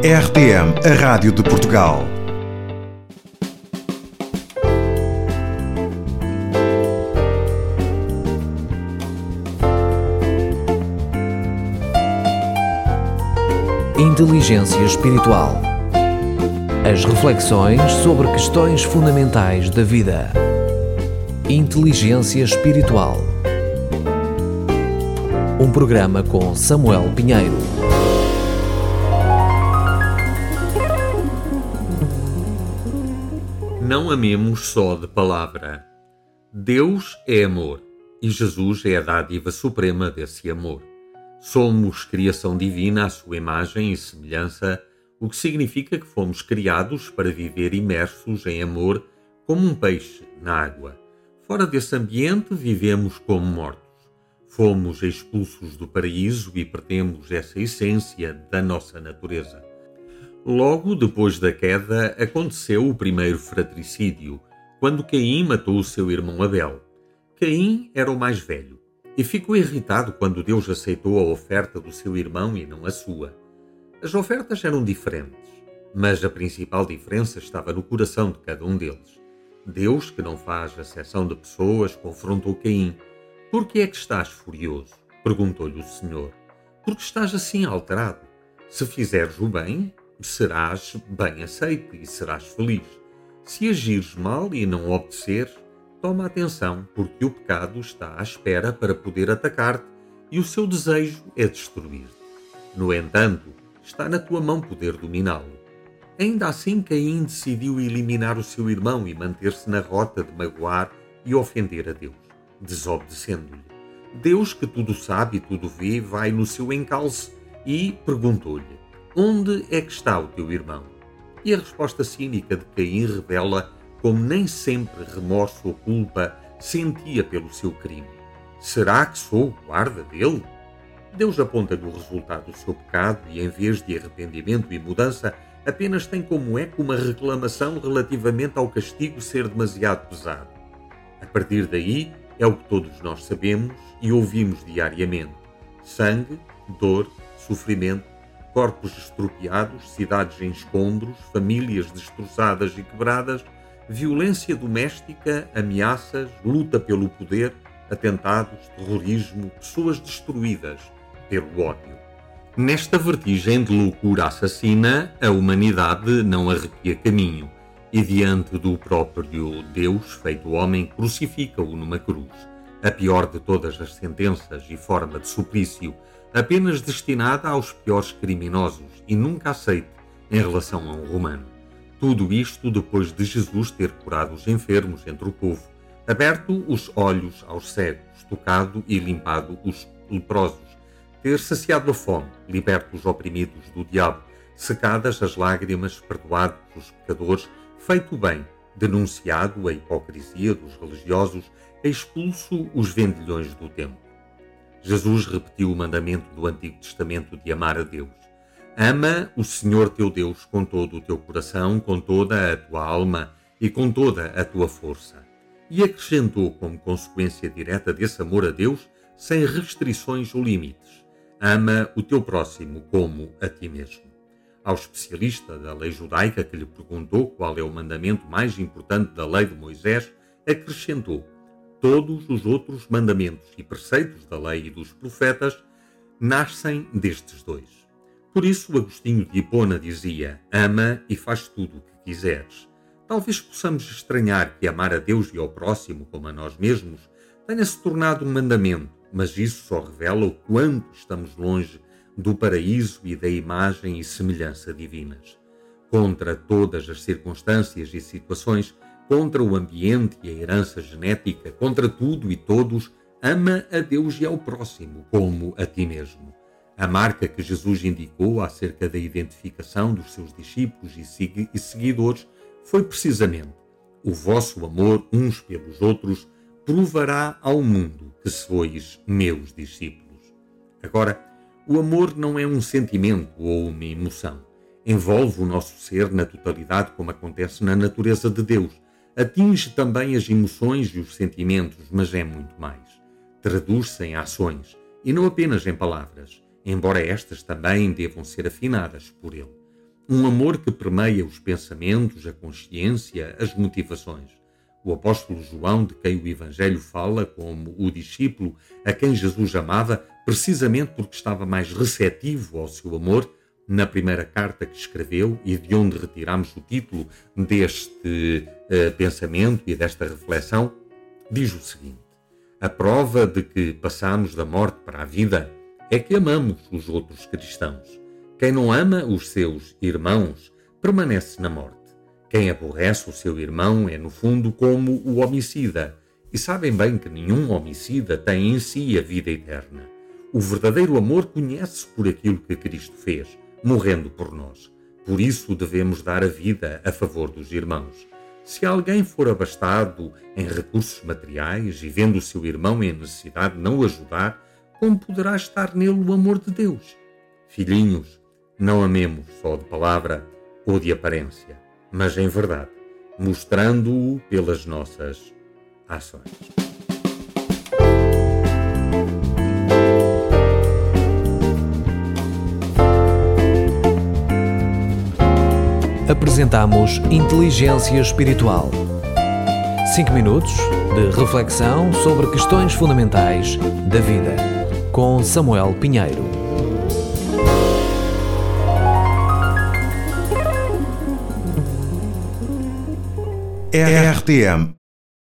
RTM, a Rádio de Portugal. Inteligência Espiritual. As reflexões sobre questões fundamentais da vida. Inteligência Espiritual. Um programa com Samuel Pinheiro. Não amemos só de palavra. Deus é amor e Jesus é a dádiva suprema desse amor. Somos criação divina à sua imagem e semelhança, o que significa que fomos criados para viver imersos em amor como um peixe na água. Fora desse ambiente, vivemos como mortos. Fomos expulsos do paraíso e perdemos essa essência da nossa natureza. Logo depois da queda, aconteceu o primeiro fratricídio, quando Caim matou o seu irmão Abel. Caim era o mais velho e ficou irritado quando Deus aceitou a oferta do seu irmão e não a sua. As ofertas eram diferentes, mas a principal diferença estava no coração de cada um deles. Deus, que não faz acessão de pessoas, confrontou Caim. Por que é que estás furioso? perguntou-lhe o Senhor. Porque estás assim alterado? Se fizeres o bem, serás bem aceito e serás feliz. Se agires mal e não obedeceres, toma atenção, porque o pecado está à espera para poder atacar-te e o seu desejo é destruir-te. No entanto, está na tua mão poder dominá-lo. Ainda assim, Caim decidiu eliminar o seu irmão e manter-se na rota de magoar e ofender a Deus, desobedecendo-lhe. Deus, que tudo sabe e tudo vê, vai no seu encalço e perguntou-lhe: Onde é que está o teu irmão? E a resposta cínica de Caim revela como nem sempre remorso ou culpa sentia pelo seu crime. Será que sou o guarda dele? Deus aponta-lhe o resultado do seu pecado e, em vez de arrependimento e mudança, apenas tem como eco uma reclamação relativamente ao castigo ser demasiado pesado. A partir daí, é o que todos nós sabemos e ouvimos diariamente: sangue, dor, sofrimento, corpos estropiados, cidades em escombros, famílias destroçadas e quebradas, violência doméstica, ameaças, luta pelo poder, atentados, terrorismo, pessoas destruídas pelo ódio. Nesta vertigem de loucura assassina, a humanidade não arrepia caminho e, diante do próprio Deus feito homem, crucifica-o numa cruz, a pior de todas as sentenças e forma de suplício apenas destinada aos piores criminosos e nunca aceite em relação a um romano. Tudo isto depois de Jesus ter curado os enfermos entre o povo, aberto os olhos aos cegos, tocado e limpado os leprosos, ter saciado a fome, liberto os oprimidos do diabo, secadas as lágrimas, perdoado os pecadores, feito o bem, denunciado a hipocrisia dos religiosos, expulso os vendilhões do templo. Jesus repetiu o mandamento do Antigo Testamento de amar a Deus. Ama o Senhor teu Deus com todo o teu coração, com toda a tua alma e com toda a tua força. E acrescentou, como consequência direta desse amor a Deus, sem restrições ou limites: ama o teu próximo como a ti mesmo. Ao especialista da lei judaica que lhe perguntou qual é o mandamento mais importante da lei de Moisés, acrescentou: Todos os outros mandamentos e preceitos da lei e dos profetas nascem destes dois. Por isso, Agostinho de Hipona dizia: Ama e faz tudo o que quiseres. Talvez possamos estranhar que amar a Deus e ao próximo como a nós mesmos tenha se tornado um mandamento, mas isso só revela o quanto estamos longe do paraíso e da imagem e semelhança divinas. Contra todas as circunstâncias e situações, contra o ambiente e a herança genética, contra tudo e todos, ama a Deus e ao próximo, como a ti mesmo. A marca que Jesus indicou acerca da identificação dos seus discípulos e seguidores foi precisamente: o vosso amor uns pelos outros provará ao mundo que sois meus discípulos. Agora, o amor não é um sentimento ou uma emoção. Envolve o nosso ser na totalidade, como acontece na natureza de Deus atinge também as emoções e os sentimentos, mas é muito mais. Traduz-se em ações e não apenas em palavras, embora estas também devam ser afinadas por ele. Um amor que permeia os pensamentos, a consciência, as motivações. O apóstolo João, de quem o Evangelho fala como o discípulo a quem Jesus amava, precisamente porque estava mais receptivo ao seu amor, na primeira carta que escreveu e de onde retiramos o título deste uh, pensamento e desta reflexão, diz o seguinte: A prova de que passamos da morte para a vida é que amamos os outros cristãos. Quem não ama os seus irmãos permanece na morte. Quem aborrece o seu irmão é, no fundo, como o homicida. E sabem bem que nenhum homicida tem em si a vida eterna. O verdadeiro amor conhece por aquilo que Cristo fez, morrendo por nós. Por isso devemos dar a vida a favor dos irmãos. Se alguém for abastado em recursos materiais e vendo o seu irmão em necessidade não o ajudar, como poderá estar nele o amor de Deus? Filhinhos, não amemos só de palavra ou de aparência mas em verdade, mostrando-o pelas nossas ações. Apresentamos Inteligência Espiritual. 5 minutos de reflexão sobre questões fundamentais da vida. Com Samuel Pinheiro. RTM